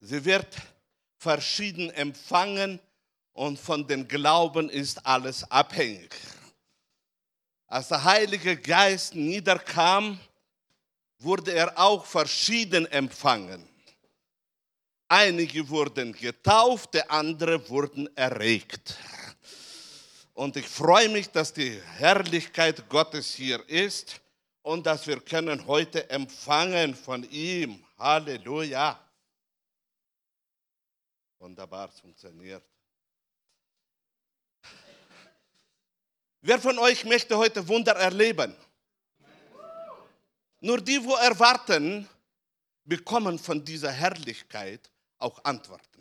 Sie wird verschieden empfangen und von den Glauben ist alles abhängig. Als der Heilige Geist niederkam, wurde er auch verschieden empfangen. Einige wurden getauft, andere wurden erregt. Und ich freue mich, dass die Herrlichkeit Gottes hier ist und dass wir können heute empfangen von ihm. Halleluja. Wunderbar funktioniert. Wer von euch möchte heute Wunder erleben? Nur die, wo erwarten, bekommen von dieser Herrlichkeit auch Antworten.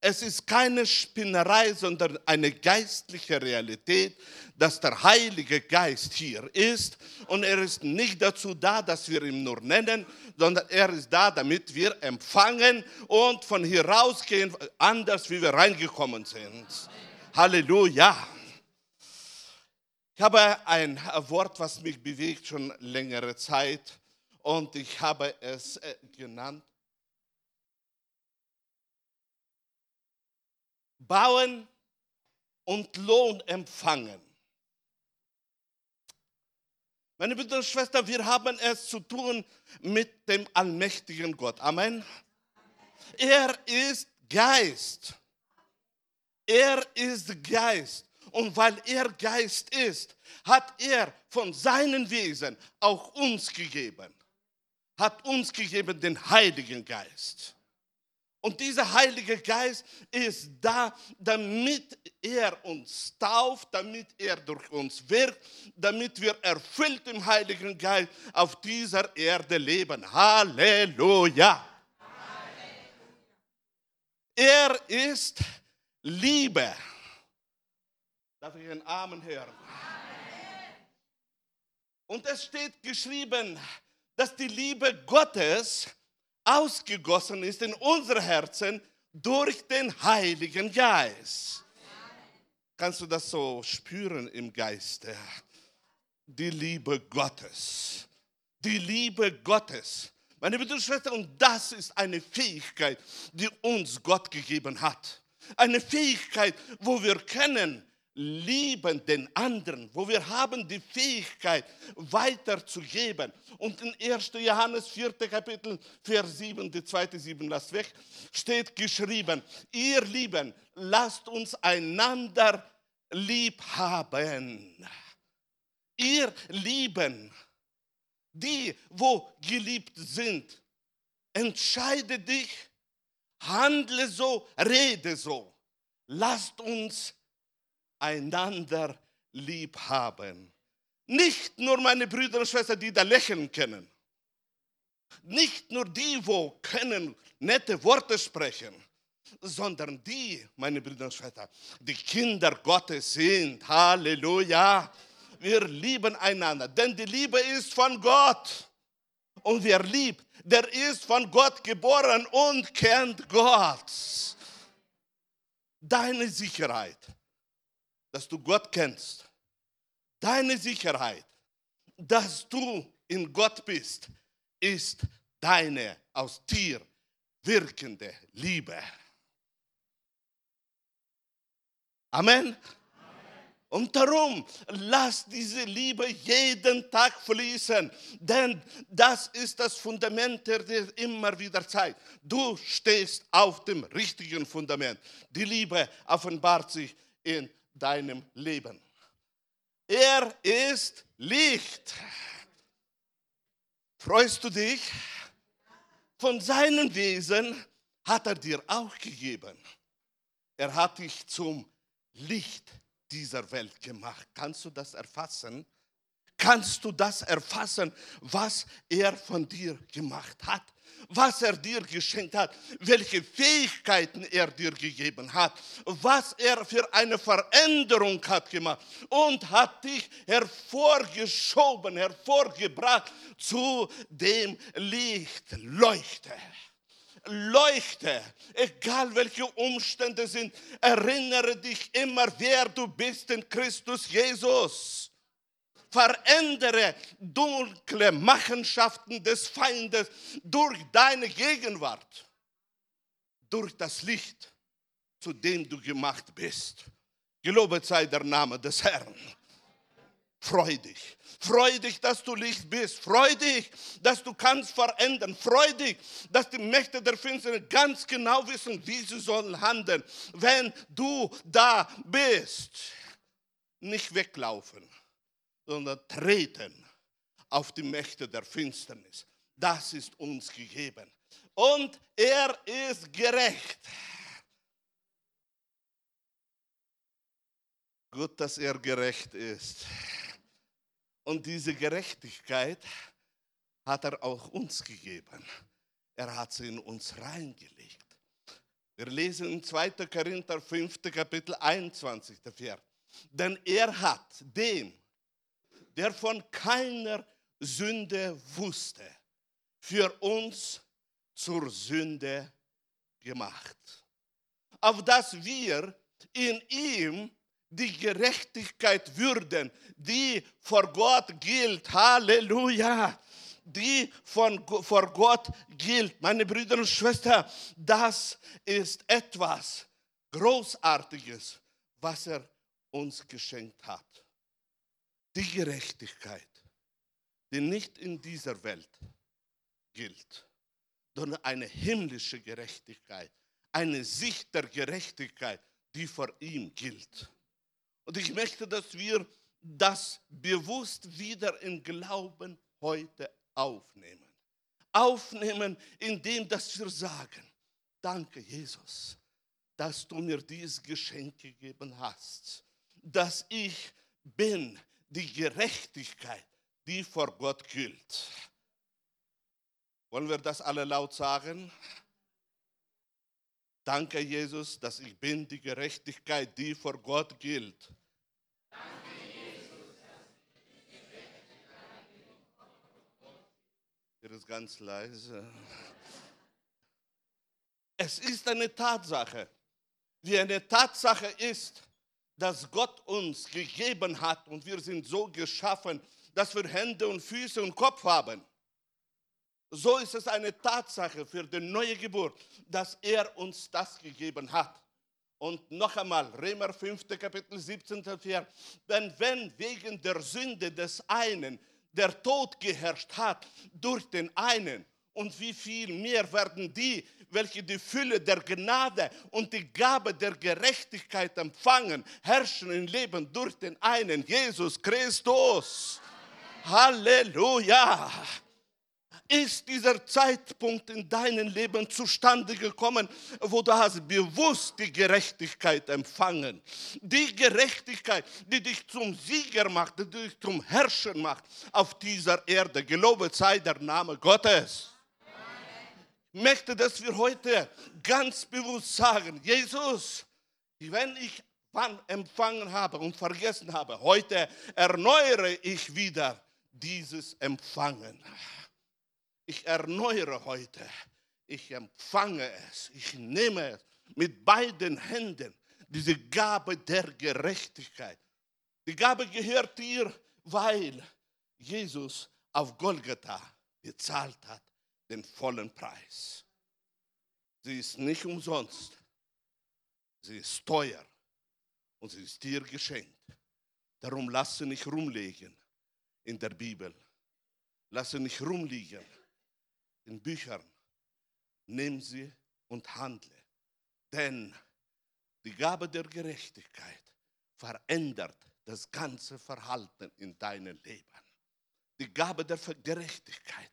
Es ist keine Spinnerei, sondern eine geistliche Realität, dass der Heilige Geist hier ist. Und er ist nicht dazu da, dass wir ihn nur nennen, sondern er ist da, damit wir empfangen und von hier rausgehen, anders wie wir reingekommen sind. Halleluja. Ich habe ein Wort, was mich bewegt schon längere Zeit und ich habe es äh, genannt. Bauen und Lohn empfangen. Meine Brüder und Schwestern, wir haben es zu tun mit dem allmächtigen Gott. Amen. Er ist Geist. Er ist Geist. Und weil er Geist ist, hat er von seinem Wesen auch uns gegeben. Hat uns gegeben den Heiligen Geist. Und dieser Heilige Geist ist da, damit er uns tauft, damit er durch uns wirkt, damit wir erfüllt im Heiligen Geist auf dieser Erde leben. Halleluja. Er ist Liebe. Darf ich einen Amen hören? Und es steht geschrieben, dass die Liebe Gottes ausgegossen ist in unser Herzen durch den Heiligen Geist. Kannst du das so spüren im Geiste? Die Liebe Gottes. Die Liebe Gottes. Meine und Schwestern, und das ist eine Fähigkeit, die uns Gott gegeben hat. Eine Fähigkeit, wo wir können, lieben den anderen, wo wir haben die Fähigkeit weiterzugeben. Und in 1. Johannes 4. Kapitel, Vers 7, die zweite 7, lasst weg, steht geschrieben, ihr Lieben, lasst uns einander lieb haben. Ihr Lieben, die, wo geliebt sind, entscheide dich, handle so, rede so. Lasst uns einander lieb haben. Nicht nur meine Brüder und Schwestern, die da lächeln können. Nicht nur die, wo können nette Worte sprechen, sondern die, meine Brüder und Schwestern, die Kinder Gottes sind. Halleluja. Wir lieben einander, denn die Liebe ist von Gott. Und wer liebt, der ist von Gott geboren und kennt Gott. Deine Sicherheit dass du Gott kennst, deine Sicherheit, dass du in Gott bist, ist deine aus dir wirkende Liebe. Amen. Und darum, lass diese Liebe jeden Tag fließen, denn das ist das Fundament, der dir immer wieder zeigt. Du stehst auf dem richtigen Fundament. Die Liebe offenbart sich in deinem Leben. Er ist Licht. Freust du dich? Von seinem Wesen hat er dir auch gegeben. Er hat dich zum Licht dieser Welt gemacht. Kannst du das erfassen? Kannst du das erfassen, was er von dir gemacht hat? was er dir geschenkt hat, welche Fähigkeiten er dir gegeben hat, was er für eine Veränderung hat gemacht und hat dich hervorgeschoben, hervorgebracht zu dem Licht. Leuchte. Leuchte, egal welche Umstände sind, erinnere dich immer, wer du bist in Christus Jesus verändere dunkle Machenschaften des Feindes durch deine Gegenwart. durch das Licht, zu dem du gemacht bist. Gelobet sei der Name des Herrn. Freu dich. Freu dich, dass du Licht bist. Freu dich, dass du kannst verändern. Freu dich, dass die Mächte der Finsternis ganz genau wissen, wie sie sollen handeln, wenn du da bist. Nicht weglaufen, sondern treten auf die Mächte der Finsternis. Das ist uns gegeben. Und er ist gerecht. Gut, dass er gerecht ist. Und diese Gerechtigkeit hat er auch uns gegeben. Er hat sie in uns reingelegt. Wir lesen in 2. Korinther 5. Kapitel 21. Vers. Denn er hat dem, der von keiner Sünde wusste, für uns zur Sünde gemacht. Auf dass wir in ihm die Gerechtigkeit würden, die vor Gott gilt. Halleluja! Die von, vor Gott gilt. Meine Brüder und Schwestern, das ist etwas Großartiges, was er uns geschenkt hat. Die Gerechtigkeit, die nicht in dieser Welt gilt, sondern eine himmlische Gerechtigkeit, eine Sicht der Gerechtigkeit, die vor ihm gilt. Und ich möchte, dass wir das bewusst wieder im Glauben heute aufnehmen. Aufnehmen, indem dass wir sagen, danke Jesus, dass du mir dieses Geschenk gegeben hast, dass ich bin die Gerechtigkeit, die vor Gott gilt. Wollen wir das alle laut sagen? Danke, Jesus, dass ich bin die Gerechtigkeit, die vor Gott gilt. Hier ist ganz leise. Es ist eine Tatsache. Wie eine Tatsache ist, dass Gott uns gegeben hat und wir sind so geschaffen, dass wir Hände und Füße und Kopf haben. So ist es eine Tatsache für die neue Geburt, dass er uns das gegeben hat. Und noch einmal, Römer 5. Kapitel 17. Vers. Denn wenn wegen der Sünde des einen der Tod geherrscht hat durch den einen, und wie viel mehr werden die, welche die Fülle der Gnade und die Gabe der Gerechtigkeit empfangen, herrschen im Leben durch den einen, Jesus Christus. Halleluja ist dieser Zeitpunkt in deinem Leben zustande gekommen, wo du hast bewusst die Gerechtigkeit empfangen. Die Gerechtigkeit, die dich zum Sieger macht, die dich zum Herrscher macht auf dieser Erde. Gelobet sei der Name Gottes. Möchte, dass wir heute ganz bewusst sagen, Jesus, wenn ich wann empfangen habe und vergessen habe, heute erneuere ich wieder dieses Empfangen. Ich erneuere heute, ich empfange es, ich nehme es mit beiden Händen, diese Gabe der Gerechtigkeit. Die Gabe gehört dir, weil Jesus auf Golgatha bezahlt hat den vollen Preis. Sie ist nicht umsonst. Sie ist teuer und sie ist dir geschenkt. Darum lass sie nicht rumliegen in der Bibel. Lass sie nicht rumliegen in Büchern, nimm sie und handle. Denn die Gabe der Gerechtigkeit verändert das ganze Verhalten in deinem Leben. Die Gabe der Gerechtigkeit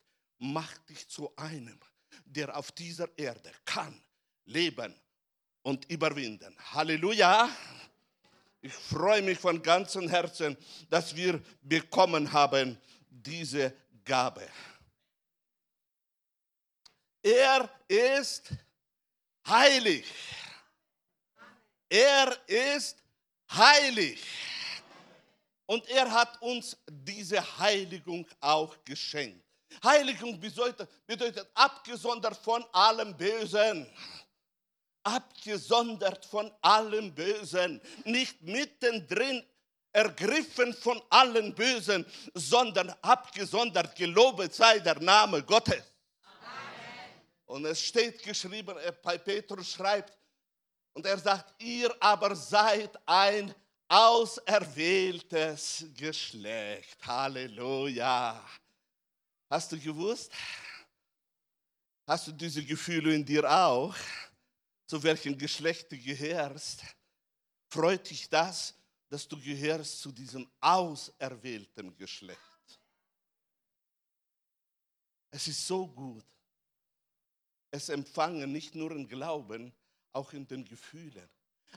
macht dich zu einem, der auf dieser Erde kann leben und überwinden. Halleluja! Ich freue mich von ganzem Herzen, dass wir bekommen haben diese Gabe. Er ist heilig. Er ist heilig. Und er hat uns diese Heiligung auch geschenkt. Heiligung bedeutet, bedeutet abgesondert von allem Bösen. Abgesondert von allem Bösen. Nicht mittendrin ergriffen von allen Bösen, sondern abgesondert. Gelobet sei der Name Gottes. Und es steht geschrieben, äh, bei Petrus schreibt, und er sagt, ihr aber seid ein auserwähltes Geschlecht. Halleluja. Hast du gewusst? Hast du diese Gefühle in dir auch? Zu welchem Geschlecht du gehörst? Freut dich das, dass du gehörst zu diesem auserwählten Geschlecht? Es ist so gut. Es empfangen nicht nur im Glauben, auch in den Gefühlen.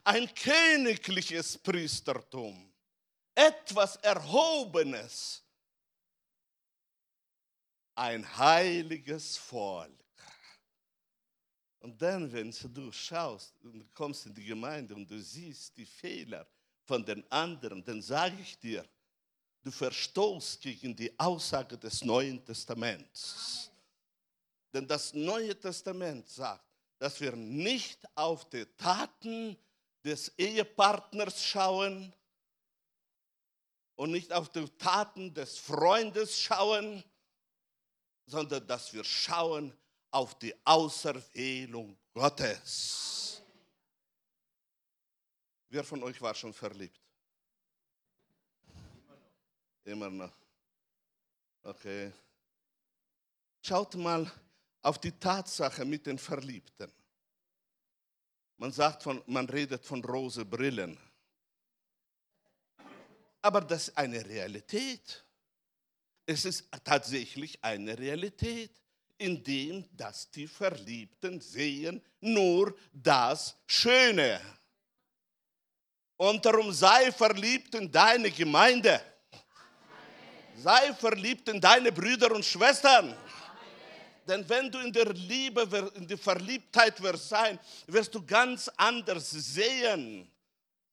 Ein königliches Priestertum, etwas Erhobenes, ein heiliges Volk. Und dann, wenn du schaust und kommst in die Gemeinde und du siehst die Fehler von den anderen, dann sage ich dir, du verstoßt gegen die Aussage des Neuen Testaments. Denn das Neue Testament sagt, dass wir nicht auf die Taten des Ehepartners schauen und nicht auf die Taten des Freundes schauen, sondern dass wir schauen auf die Auserwählung Gottes. Wer von euch war schon verliebt? Immer noch. Okay. Schaut mal auf die Tatsache mit den Verliebten. Man sagt von, man redet von rose Brillen. Aber das ist eine Realität. Es ist tatsächlich eine Realität, indem dass die Verliebten sehen nur das Schöne. Und darum sei verliebt in deine Gemeinde. Sei verliebt in deine Brüder und Schwestern. Denn wenn du in der Liebe, in der Verliebtheit wirst sein, wirst du ganz anders sehen.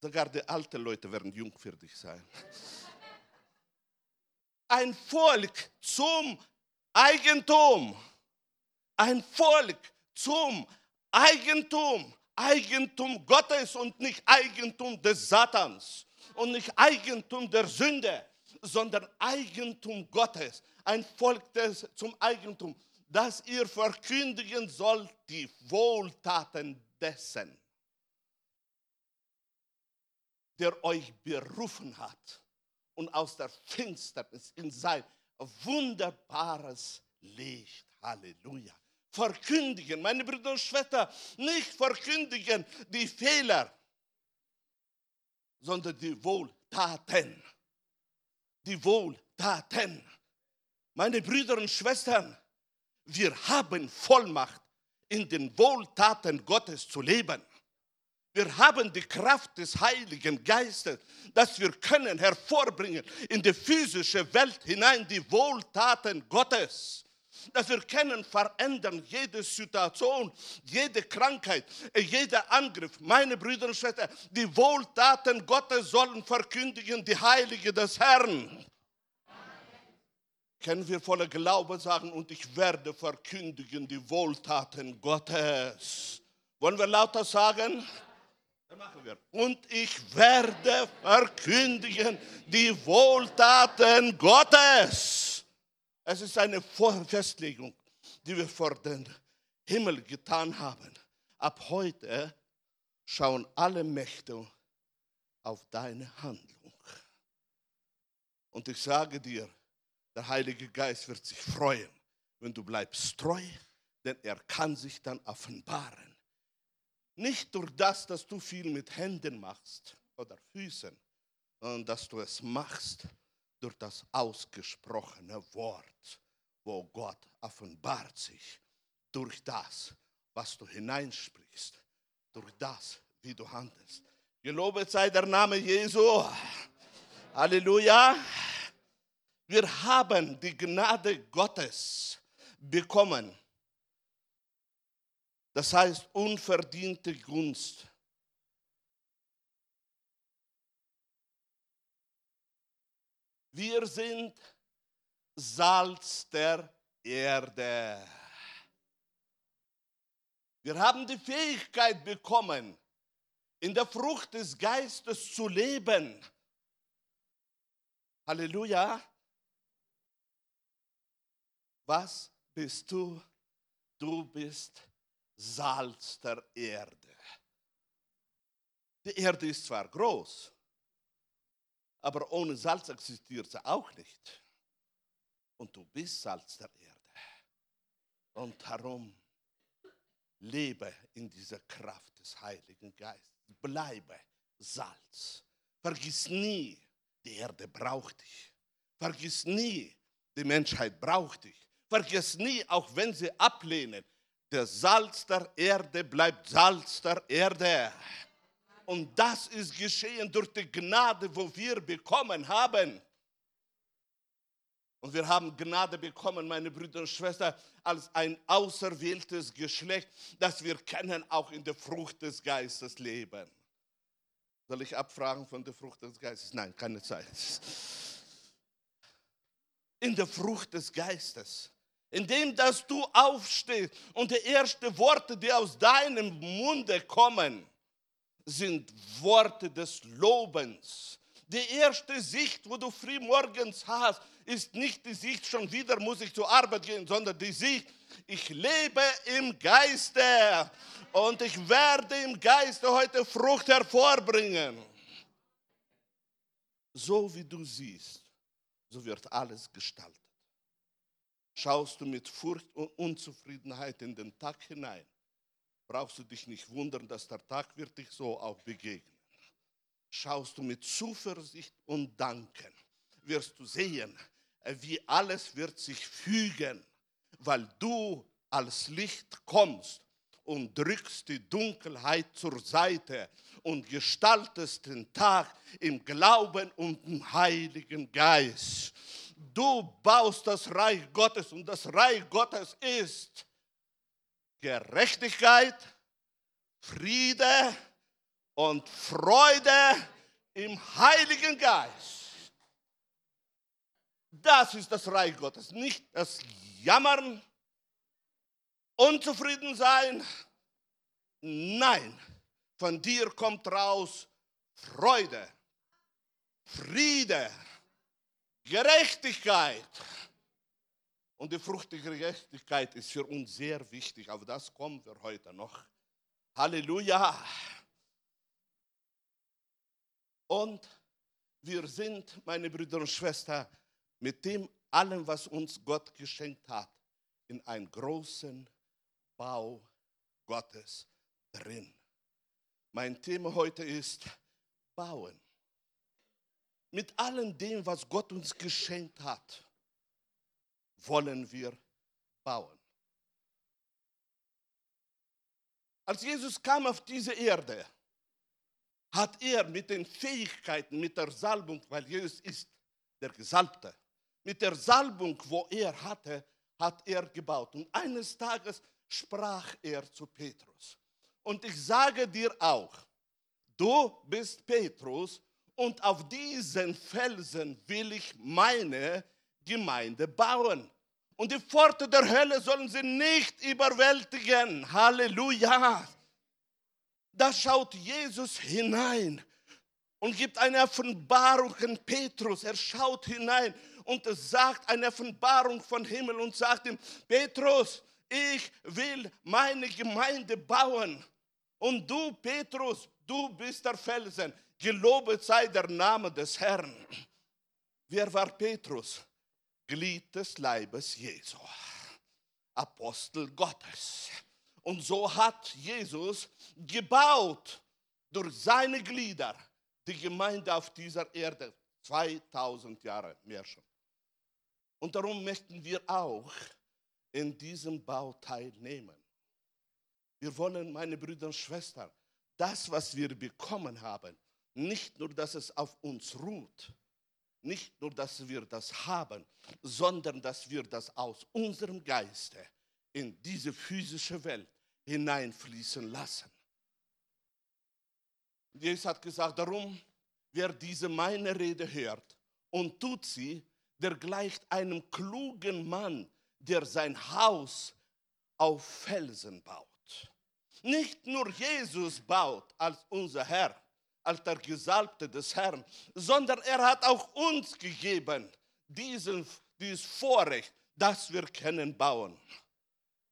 Sogar die alten Leute werden jung für dich sein. Ein Volk zum Eigentum. Ein Volk zum Eigentum. Eigentum Gottes und nicht Eigentum des Satans und nicht Eigentum der Sünde, sondern Eigentum Gottes. Ein Volk des, zum Eigentum dass ihr verkündigen sollt die Wohltaten dessen, der euch berufen hat und aus der Finsternis in sein wunderbares Licht. Halleluja. Verkündigen, meine Brüder und Schwestern, nicht verkündigen die Fehler, sondern die Wohltaten. Die Wohltaten. Meine Brüder und Schwestern, wir haben Vollmacht, in den Wohltaten Gottes zu leben. Wir haben die Kraft des Heiligen Geistes, dass wir können hervorbringen in die physische Welt hinein die Wohltaten Gottes. Dass wir können verändern jede Situation, jede Krankheit, jeder Angriff. Meine Brüder und Schwestern, die Wohltaten Gottes sollen verkündigen die Heilige des Herrn können wir voller Glaube sagen, und ich werde verkündigen die Wohltaten Gottes. Wollen wir lauter sagen? Und ich werde verkündigen die Wohltaten Gottes. Es ist eine Festlegung, die wir vor den Himmel getan haben. Ab heute schauen alle Mächte auf deine Handlung. Und ich sage dir, der Heilige Geist wird sich freuen, wenn du bleibst treu, denn er kann sich dann offenbaren. Nicht durch das, dass du viel mit Händen machst oder Füßen, sondern dass du es machst durch das ausgesprochene Wort, wo Gott offenbart sich durch das, was du hineinsprichst, durch das, wie du handelst. Gelobet sei der Name Jesu. Halleluja. Wir haben die Gnade Gottes bekommen. Das heißt unverdiente Gunst. Wir sind Salz der Erde. Wir haben die Fähigkeit bekommen, in der Frucht des Geistes zu leben. Halleluja. Was bist du Du bist Salz der Erde. Die Erde ist zwar groß, aber ohne Salz existiert sie auch nicht. Und du bist Salz der Erde. Und darum lebe in dieser Kraft des Heiligen Geistes. Bleibe Salz. Vergiss nie, die Erde braucht dich. Vergiss nie, die Menschheit braucht dich. Vergiss nie, auch wenn sie ablehnen, der Salz der Erde bleibt Salz der Erde. Und das ist geschehen durch die Gnade, wo wir bekommen haben. Und wir haben Gnade bekommen, meine Brüder und Schwestern, als ein auserwähltes Geschlecht, das wir kennen, auch in der Frucht des Geistes leben. Soll ich abfragen von der Frucht des Geistes? Nein, keine Zeit. In der Frucht des Geistes. Indem, dass du aufstehst und die ersten Worte, die aus deinem Munde kommen, sind Worte des Lobens. Die erste Sicht, wo du früh morgens hast, ist nicht die Sicht, schon wieder muss ich zur Arbeit gehen, sondern die Sicht, ich lebe im Geiste und ich werde im Geiste heute Frucht hervorbringen. So wie du siehst, so wird alles gestaltet. Schaust du mit Furcht und Unzufriedenheit in den Tag hinein, brauchst du dich nicht wundern, dass der Tag wird dich so auch begegnen. Schaust du mit Zuversicht und Danken, wirst du sehen, wie alles wird sich fügen, weil du als Licht kommst und drückst die Dunkelheit zur Seite und gestaltest den Tag im Glauben und im Heiligen Geist. Du baust das Reich Gottes und das Reich Gottes ist Gerechtigkeit, Friede und Freude im Heiligen Geist. Das ist das Reich Gottes, nicht das Jammern, unzufrieden sein. Nein, von dir kommt raus Freude, Friede, Gerechtigkeit. Und die Frucht der Gerechtigkeit ist für uns sehr wichtig, aber das kommen wir heute noch. Halleluja. Und wir sind, meine Brüder und Schwestern, mit dem allem, was uns Gott geschenkt hat, in einen großen Bau Gottes drin. Mein Thema heute ist Bauen. Mit allem dem, was Gott uns geschenkt hat, wollen wir bauen. Als Jesus kam auf diese Erde, hat er mit den Fähigkeiten, mit der Salbung, weil Jesus ist der Gesalbte, mit der Salbung, wo er hatte, hat er gebaut. Und eines Tages sprach er zu Petrus. Und ich sage dir auch, du bist Petrus und auf diesen Felsen will ich meine Gemeinde bauen. Und die Pforte der Hölle sollen sie nicht überwältigen. Halleluja. Da schaut Jesus hinein und gibt eine Offenbarung an Petrus. Er schaut hinein und sagt eine Offenbarung von Himmel und sagt ihm, Petrus, ich will meine Gemeinde bauen. Und du, Petrus, du bist der Felsen. Gelobet sei der Name des Herrn. Wer war Petrus? Glied des Leibes Jesu. Apostel Gottes. Und so hat Jesus gebaut durch seine Glieder die Gemeinde auf dieser Erde. 2000 Jahre mehr schon. Und darum möchten wir auch in diesem Bau teilnehmen. Wir wollen, meine Brüder und Schwestern, das, was wir bekommen haben, nicht nur, dass es auf uns ruht, nicht nur, dass wir das haben, sondern dass wir das aus unserem Geiste in diese physische Welt hineinfließen lassen. Jesus hat gesagt, darum, wer diese meine Rede hört und tut sie, der gleicht einem klugen Mann, der sein Haus auf Felsen baut. Nicht nur Jesus baut als unser Herr, als der Gesalbte des Herrn, sondern er hat auch uns gegeben diesen, dieses Vorrecht, dass wir können bauen.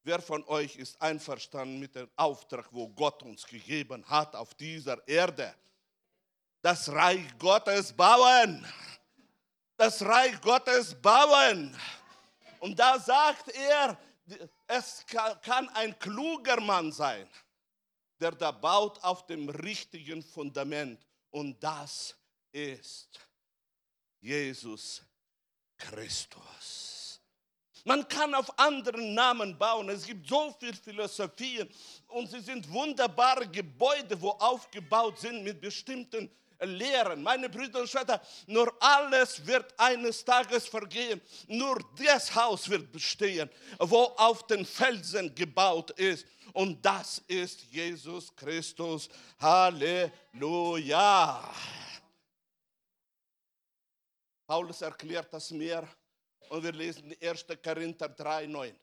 Wer von euch ist einverstanden mit dem Auftrag, wo Gott uns gegeben hat auf dieser Erde? Das Reich Gottes bauen. Das Reich Gottes bauen. Und da sagt er, es kann ein kluger Mann sein, der da baut auf dem richtigen Fundament. Und das ist Jesus Christus. Man kann auf anderen Namen bauen. Es gibt so viele Philosophien und sie sind wunderbare Gebäude, wo aufgebaut sind mit bestimmten Lehren. Meine Brüder und Schwestern, nur alles wird eines Tages vergehen. Nur das Haus wird bestehen, wo auf den Felsen gebaut ist. Und das ist Jesus Christus. Halleluja. Paulus erklärt das mehr und wir lesen 1. Korinther 3, 9.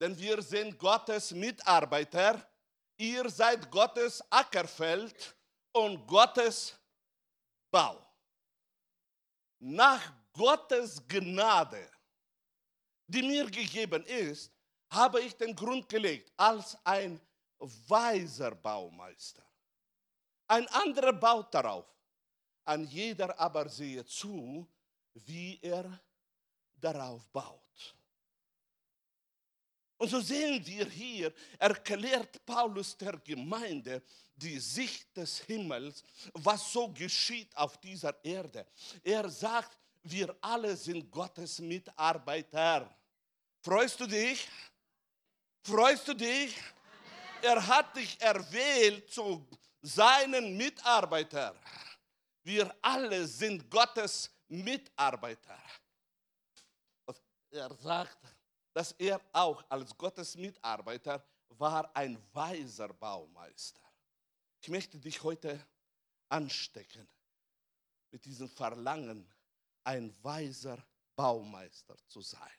Denn wir sind Gottes Mitarbeiter, ihr seid Gottes Ackerfeld und Gottes Bau. Nach Gottes Gnade, die mir gegeben ist, habe ich den Grund gelegt als ein weiser Baumeister. Ein anderer baut darauf. An jeder aber sehe zu, wie er darauf baut. Und so sehen wir hier, erklärt Paulus der Gemeinde die Sicht des Himmels, was so geschieht auf dieser Erde. Er sagt, wir alle sind Gottes Mitarbeiter. Freust du dich? Freust du dich? Er hat dich erwählt zu seinen Mitarbeiter. Wir alle sind Gottes Mitarbeiter. Er sagt, dass er auch als Gottes Mitarbeiter war ein weiser Baumeister. Ich möchte dich heute anstecken mit diesem Verlangen, ein weiser Baumeister zu sein.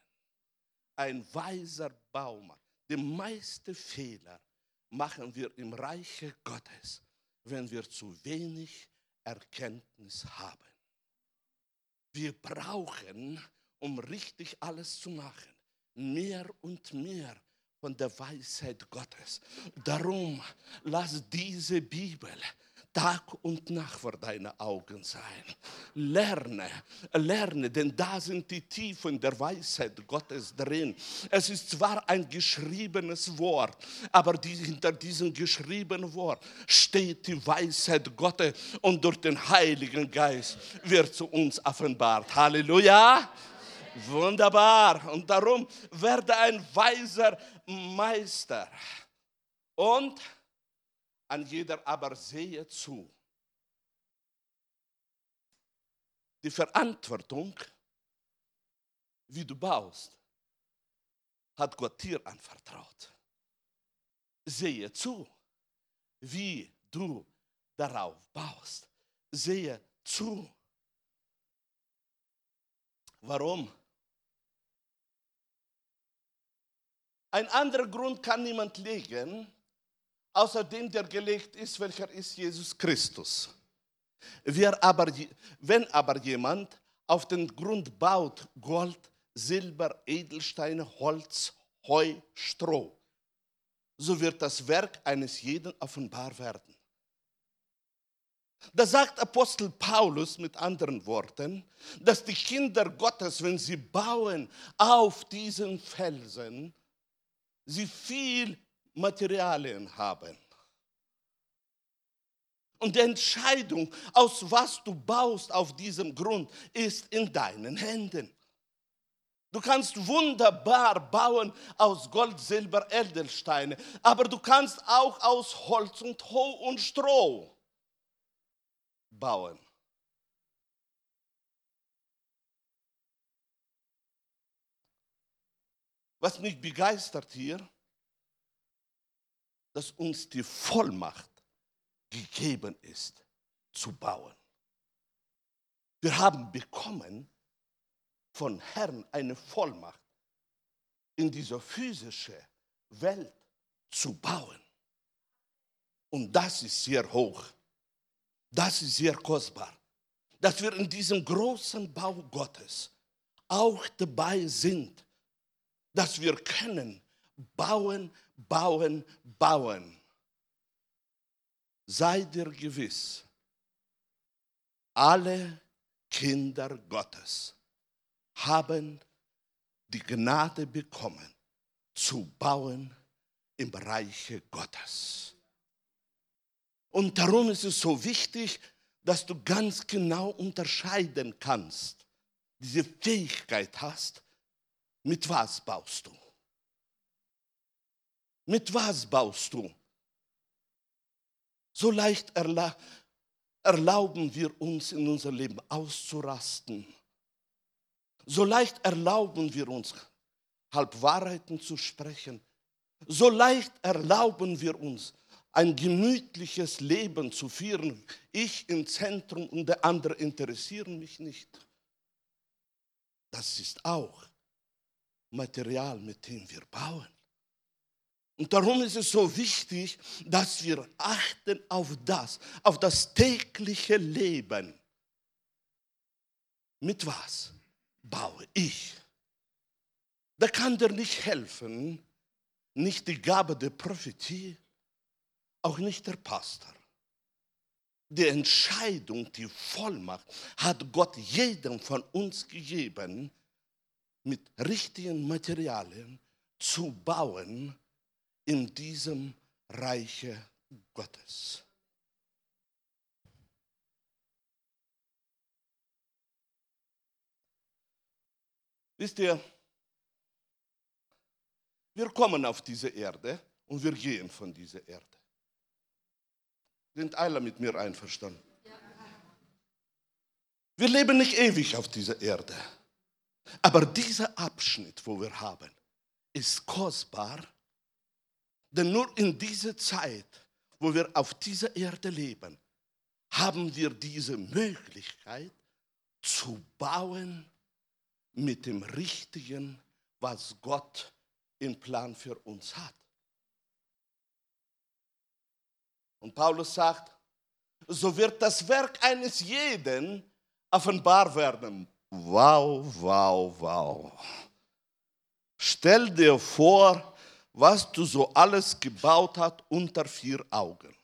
Ein weiser Baumeister. Die meisten Fehler machen wir im Reiche Gottes, wenn wir zu wenig Erkenntnis haben. Wir brauchen, um richtig alles zu machen, mehr und mehr von der Weisheit Gottes. Darum lass diese Bibel Tag und Nacht vor deinen Augen sein. Lerne, lerne, denn da sind die Tiefen der Weisheit Gottes drin. Es ist zwar ein geschriebenes Wort, aber die, hinter diesem geschriebenen Wort steht die Weisheit Gottes und durch den Heiligen Geist wird zu uns offenbart. Halleluja! Wunderbar. Und darum werde ein weiser Meister. Und an jeder aber sehe zu. Die Verantwortung, wie du baust, hat Gott dir anvertraut. Sehe zu, wie du darauf baust. Sehe zu. Warum? Ein anderer Grund kann niemand legen, außer dem, der gelegt ist, welcher ist Jesus Christus. Wer aber, wenn aber jemand auf den Grund baut, Gold, Silber, Edelsteine, Holz, Heu, Stroh, so wird das Werk eines jeden offenbar werden. Da sagt Apostel Paulus mit anderen Worten, dass die Kinder Gottes, wenn sie bauen auf diesen Felsen, sie viel Materialien haben. Und die Entscheidung, aus was du baust auf diesem Grund, ist in deinen Händen. Du kannst wunderbar bauen aus Gold, Silber, Edelsteine, aber du kannst auch aus Holz und Stroh bauen. Was mich begeistert hier, dass uns die Vollmacht gegeben ist, zu bauen. Wir haben bekommen von Herrn eine Vollmacht, in dieser physischen Welt zu bauen. Und das ist sehr hoch. Das ist sehr kostbar. Dass wir in diesem großen Bau Gottes auch dabei sind, dass wir können bauen, bauen, bauen. Sei dir gewiss, alle Kinder Gottes haben die Gnade bekommen, zu bauen im Reiche Gottes. Und darum ist es so wichtig, dass du ganz genau unterscheiden kannst, diese Fähigkeit hast, mit was baust du? Mit was baust du? So leicht erla erlauben wir uns in unser Leben auszurasten. So leicht erlauben wir uns, Halbwahrheiten zu sprechen. So leicht erlauben wir uns, ein gemütliches Leben zu führen. Ich im Zentrum und der andere interessieren mich nicht. Das ist auch Material, mit dem wir bauen. Und darum ist es so wichtig, dass wir achten auf das, auf das tägliche Leben. Mit was baue ich? Da kann dir nicht helfen, nicht die Gabe der Prophetie, auch nicht der Pastor. Die Entscheidung, die Vollmacht hat Gott jedem von uns gegeben, mit richtigen Materialien zu bauen in diesem Reiche Gottes. Wisst ihr, wir kommen auf diese Erde und wir gehen von dieser Erde. Sind alle mit mir einverstanden? Wir leben nicht ewig auf dieser Erde. Aber dieser Abschnitt, wo wir haben, ist kostbar, denn nur in dieser Zeit, wo wir auf dieser Erde leben, haben wir diese Möglichkeit zu bauen mit dem Richtigen, was Gott im Plan für uns hat. Und Paulus sagt, so wird das Werk eines jeden offenbar werden. Wow, wow, wow. Stell dir vor, was du so alles gebaut hast unter vier Augen.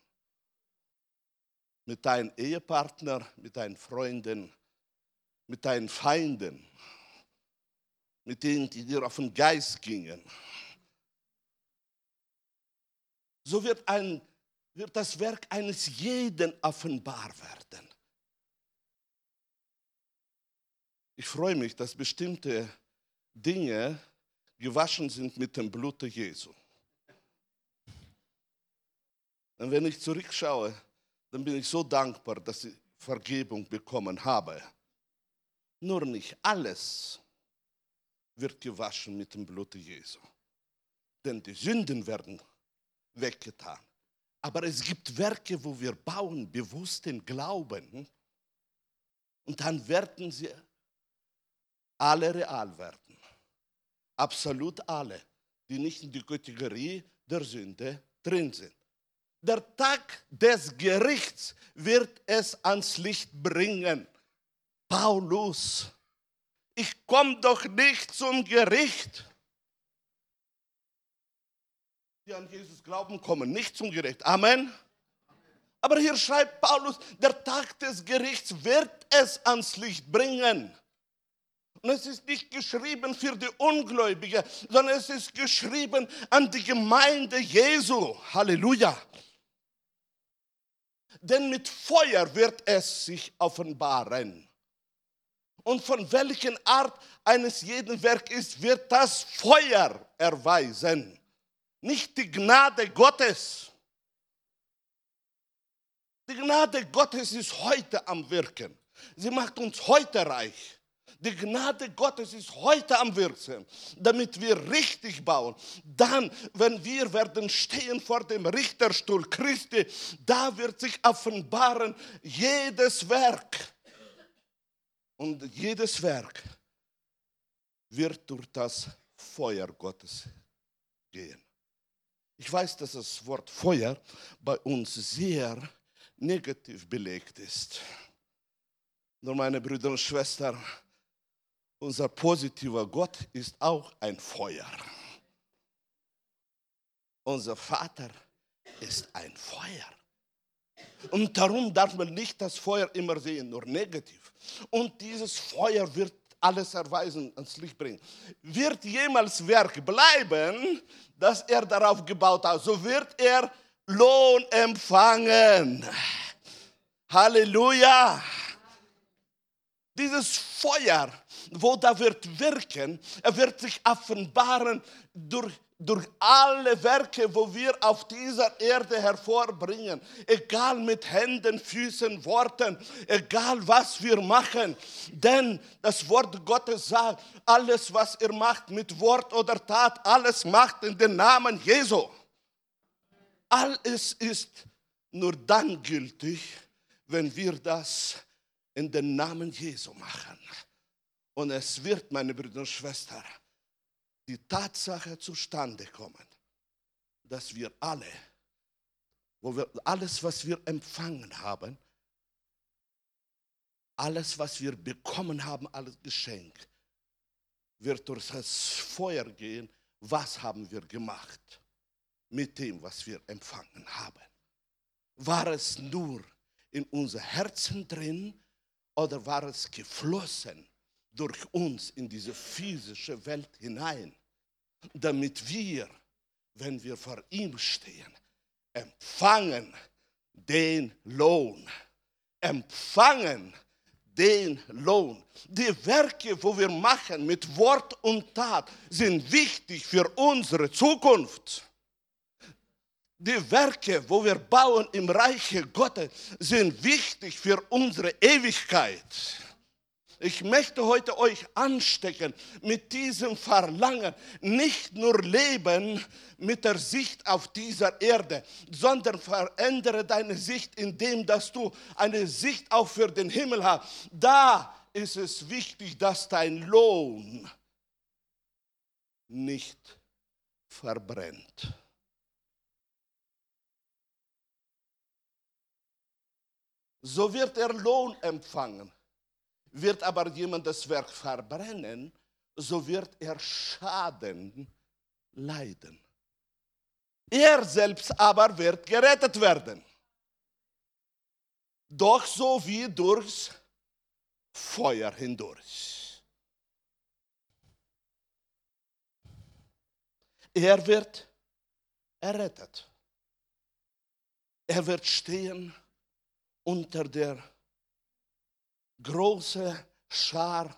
Mit deinem Ehepartner, mit deinen Freunden, mit deinen Feinden, mit denen, die dir auf den Geist gingen. So wird, ein, wird das Werk eines jeden offenbar werden. Ich freue mich, dass bestimmte Dinge gewaschen sind mit dem Blute Jesu. Und wenn ich zurückschaue, dann bin ich so dankbar, dass ich Vergebung bekommen habe. Nur nicht alles wird gewaschen mit dem Blute Jesu. Denn die Sünden werden weggetan. Aber es gibt Werke, wo wir bauen, bewusst den Glauben. Und dann werden sie alle real werden. Absolut alle, die nicht in die Kategorie der Sünde drin sind. Der Tag des Gerichts wird es ans Licht bringen. Paulus, ich komme doch nicht zum Gericht. Die an Jesus glauben, kommen nicht zum Gericht. Amen. Aber hier schreibt Paulus, der Tag des Gerichts wird es ans Licht bringen. Und es ist nicht geschrieben für die Ungläubigen, sondern es ist geschrieben an die Gemeinde Jesu. Halleluja. Denn mit Feuer wird es sich offenbaren. Und von welchen Art eines jeden Werk ist, wird das Feuer erweisen. Nicht die Gnade Gottes. Die Gnade Gottes ist heute am Wirken. Sie macht uns heute reich. Die Gnade Gottes ist heute am Wirken, damit wir richtig bauen. Dann, wenn wir werden stehen vor dem Richterstuhl Christi, da wird sich offenbaren jedes Werk. Und jedes Werk wird durch das Feuer Gottes gehen. Ich weiß, dass das Wort Feuer bei uns sehr negativ belegt ist. Nur meine Brüder und Schwestern, unser positiver Gott ist auch ein Feuer. Unser Vater ist ein Feuer. Und darum darf man nicht das Feuer immer sehen, nur negativ. Und dieses Feuer wird alles erweisen, ans Licht bringen. Wird jemals Werk bleiben, das er darauf gebaut hat, so wird er Lohn empfangen. Halleluja. Dieses Feuer, wo da wird wirken, er wird sich offenbaren durch durch alle Werke, wo wir auf dieser Erde hervorbringen, egal mit Händen, Füßen, Worten, egal was wir machen. Denn das Wort Gottes sagt, alles, was ihr macht mit Wort oder Tat, alles macht in den Namen Jesu. Alles ist nur dann gültig, wenn wir das in den Namen Jesu machen. Und es wird, meine Brüder und Schwestern, die Tatsache zustande kommen, dass wir alle, wo wir alles, was wir empfangen haben, alles, was wir bekommen haben, alles Geschenk, wird durch das Feuer gehen. Was haben wir gemacht mit dem, was wir empfangen haben? War es nur in unser Herzen drin oder war es geflossen durch uns in diese physische Welt hinein, damit wir, wenn wir vor ihm stehen, empfangen den Lohn. Empfangen den Lohn. Die Werke, wo wir machen mit Wort und Tat, sind wichtig für unsere Zukunft. Die Werke, wo wir bauen im Reiche Gottes, sind wichtig für unsere Ewigkeit. Ich möchte heute euch anstecken mit diesem Verlangen, nicht nur leben mit der Sicht auf dieser Erde, sondern verändere deine Sicht, indem dass du eine Sicht auch für den Himmel hast. Da ist es wichtig, dass dein Lohn nicht verbrennt. So wird er Lohn empfangen. Wird aber jemand das Werk verbrennen, so wird er Schaden leiden. Er selbst aber wird gerettet werden. Doch so wie durchs Feuer hindurch. Er wird errettet. Er wird stehen unter der große Schar,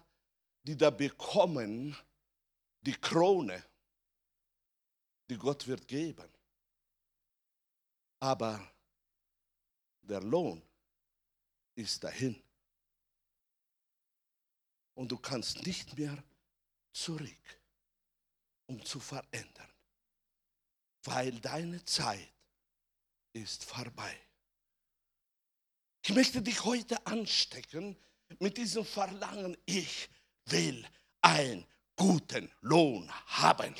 die da bekommen, die Krone, die Gott wird geben. Aber der Lohn ist dahin. Und du kannst nicht mehr zurück, um zu verändern, weil deine Zeit ist vorbei. Ich möchte dich heute anstecken mit diesem Verlangen, ich will einen guten Lohn haben.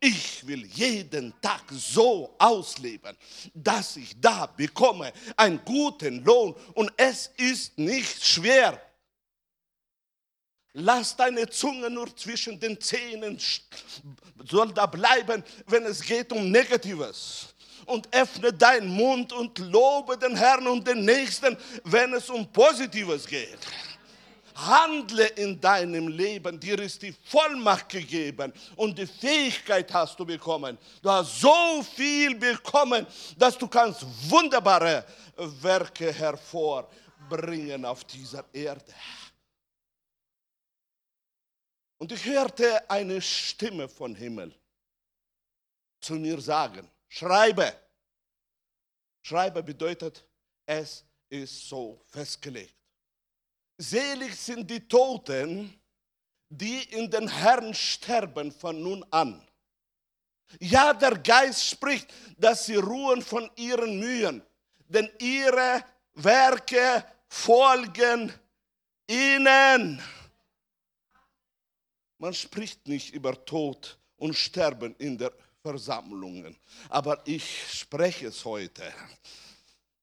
Ich will jeden Tag so ausleben, dass ich da bekomme einen guten Lohn und es ist nicht schwer. Lass deine Zunge nur zwischen den Zähnen, soll da bleiben, wenn es geht um Negatives und öffne deinen Mund und lobe den Herrn und den Nächsten, wenn es um Positives geht. Handle in deinem Leben, dir ist die Vollmacht gegeben und die Fähigkeit hast du bekommen. Du hast so viel bekommen, dass du kannst wunderbare Werke hervorbringen auf dieser Erde. Und ich hörte eine Stimme von Himmel zu mir sagen, schreibe. Schreibe bedeutet, es ist so festgelegt. Selig sind die Toten, die in den Herrn sterben von nun an. Ja, der Geist spricht, dass sie ruhen von ihren Mühen, denn ihre Werke folgen ihnen. Man spricht nicht über Tod und Sterben in der Versammlungen. Aber ich spreche es heute,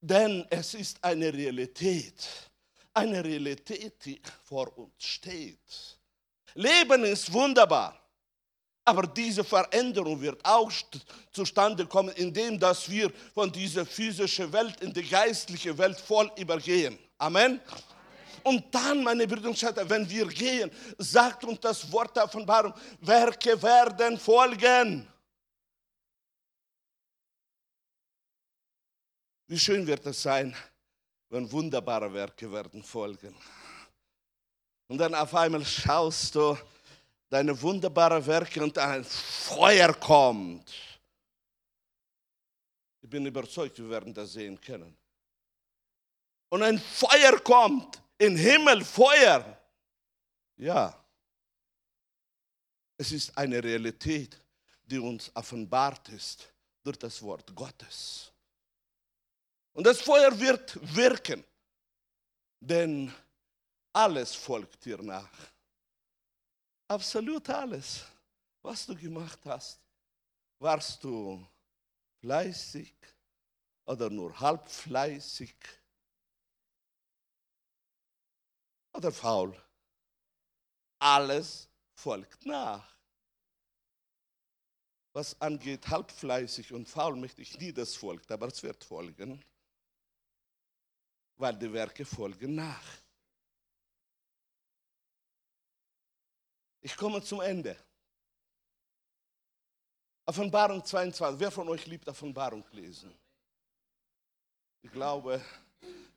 denn es ist eine Realität, eine Realität, die vor uns steht. Leben ist wunderbar, Aber diese Veränderung wird auch zustande kommen, indem dass wir von dieser physischen Welt in die geistliche Welt voll übergehen. Amen. Und dann, meine Brüder und Schwestern, wenn wir gehen, sagt uns das Wort der Offenbarung, Werke werden folgen. Wie schön wird es sein, wenn wunderbare Werke werden folgen. Und dann auf einmal schaust du deine wunderbaren Werke und ein Feuer kommt. Ich bin überzeugt, wir werden das sehen können. Und ein Feuer kommt, im Himmel Feuer. Ja, es ist eine Realität, die uns offenbart ist durch das Wort Gottes. Und das Feuer wird wirken, denn alles folgt dir nach. Absolut alles, was du gemacht hast. Warst du fleißig oder nur halb fleißig oder faul? Alles folgt nach. Was angeht halbfleißig und faul, möchte ich nie, das folgt, aber es wird folgen, weil die Werke folgen nach. Ich komme zum Ende. Offenbarung 22. Wer von euch liebt Offenbarung lesen? Ich glaube,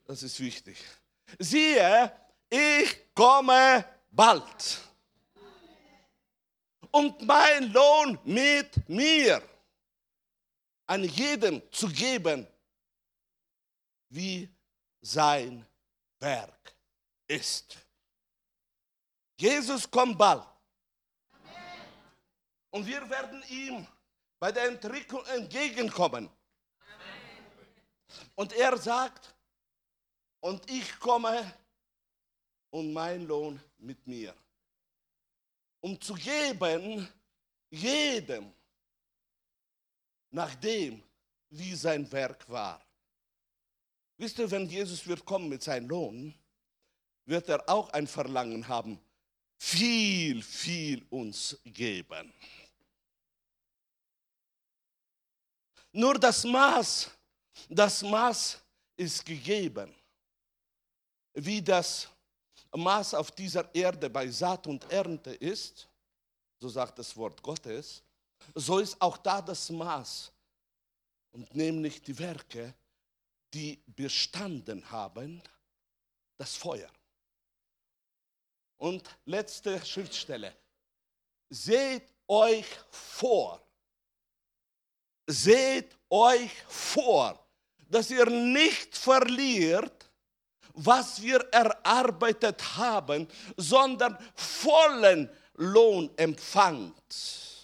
das ist wichtig. Siehe, ich komme bald. Und mein Lohn mit mir an jedem zu geben, wie sein Werk ist. Jesus kommt bald. Und wir werden ihm bei der Entrückung entgegenkommen. Und er sagt, und ich komme und mein Lohn mit mir. Um zu geben jedem nach dem, wie sein Werk war. Wisst ihr, wenn Jesus wird kommen mit seinem Lohn, wird er auch ein Verlangen haben, viel, viel uns geben. Nur das Maß, das Maß ist gegeben. Wie das Maß auf dieser Erde bei Saat und Ernte ist, so sagt das Wort Gottes, so ist auch da das Maß. Und nämlich die Werke, die bestanden haben, das Feuer. Und letzte Schriftstelle. Seht euch vor, seht euch vor, dass ihr nicht verliert, was wir erarbeitet haben, sondern vollen Lohn empfangt.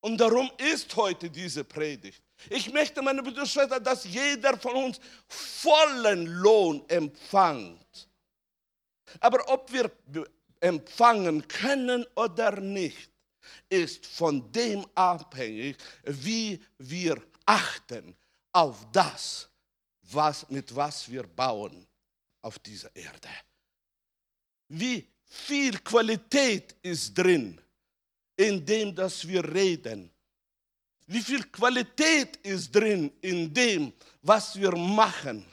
Und darum ist heute diese Predigt. Ich möchte, meine Brüder dass jeder von uns vollen Lohn empfangt. Aber ob wir empfangen können oder nicht, ist von dem abhängig, wie wir achten auf das, was, mit was wir bauen auf dieser Erde. Wie viel Qualität ist drin in dem, dass wir reden. Wie viel Qualität ist drin in dem, was wir machen.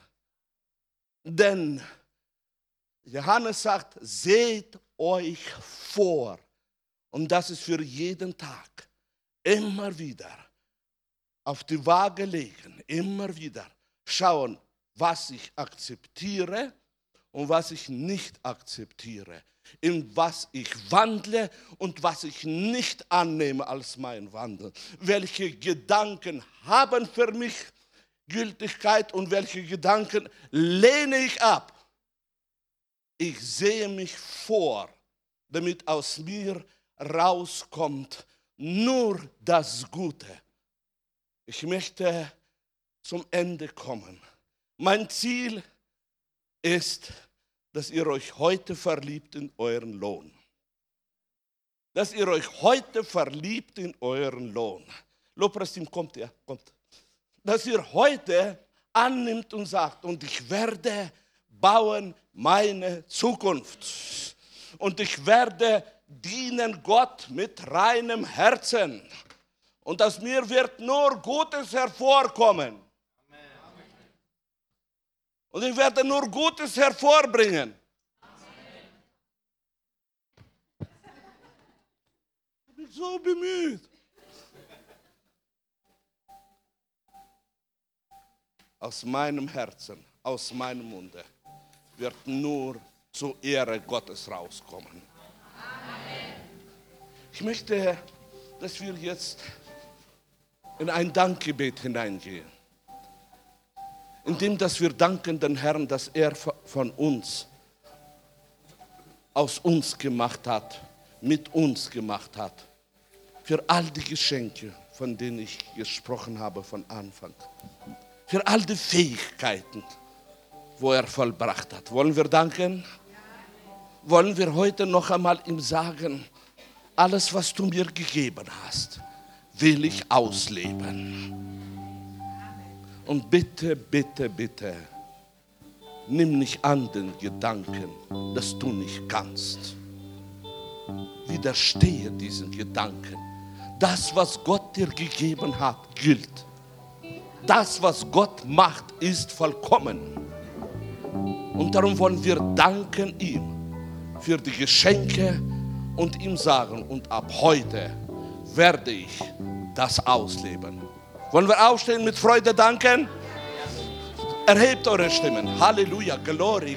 Denn Johannes sagt, seht euch vor und das ist für jeden Tag. Immer wieder auf die Waage legen, immer wieder schauen, was ich akzeptiere und was ich nicht akzeptiere, in was ich wandle und was ich nicht annehme als mein Wandel. Welche Gedanken haben für mich Gültigkeit und welche Gedanken lehne ich ab. Ich sehe mich vor, damit aus mir rauskommt nur das Gute. Ich möchte zum Ende kommen. Mein Ziel ist, dass ihr euch heute verliebt in euren Lohn. Dass ihr euch heute verliebt in euren Lohn. Lobpreisteam kommt ja, kommt. Dass ihr heute annimmt und sagt, und ich werde bauen meine Zukunft. Und ich werde dienen Gott mit reinem Herzen. Und aus mir wird nur Gutes hervorkommen. Und ich werde nur Gutes hervorbringen. Ich bin so bemüht. Aus meinem Herzen, aus meinem Munde wird nur zur Ehre Gottes rauskommen. Ich möchte, dass wir jetzt in ein Dankgebet hineingehen. Indem, dass wir danken den Herrn, dass er von uns, aus uns gemacht hat, mit uns gemacht hat. Für all die Geschenke, von denen ich gesprochen habe von Anfang. Für all die Fähigkeiten, wo er vollbracht hat. Wollen wir danken? Wollen wir heute noch einmal ihm sagen, alles, was du mir gegeben hast, will ich ausleben. Und bitte, bitte, bitte, nimm nicht an den Gedanken, dass du nicht kannst. Widerstehe diesen Gedanken. Das, was Gott dir gegeben hat, gilt. Das, was Gott macht, ist vollkommen. Und darum wollen wir danken ihm für die Geschenke und ihm sagen, und ab heute werde ich das ausleben. Wollen wir aufstehen mit Freude danken? Erhebt eure Stimmen. Halleluja, Glory.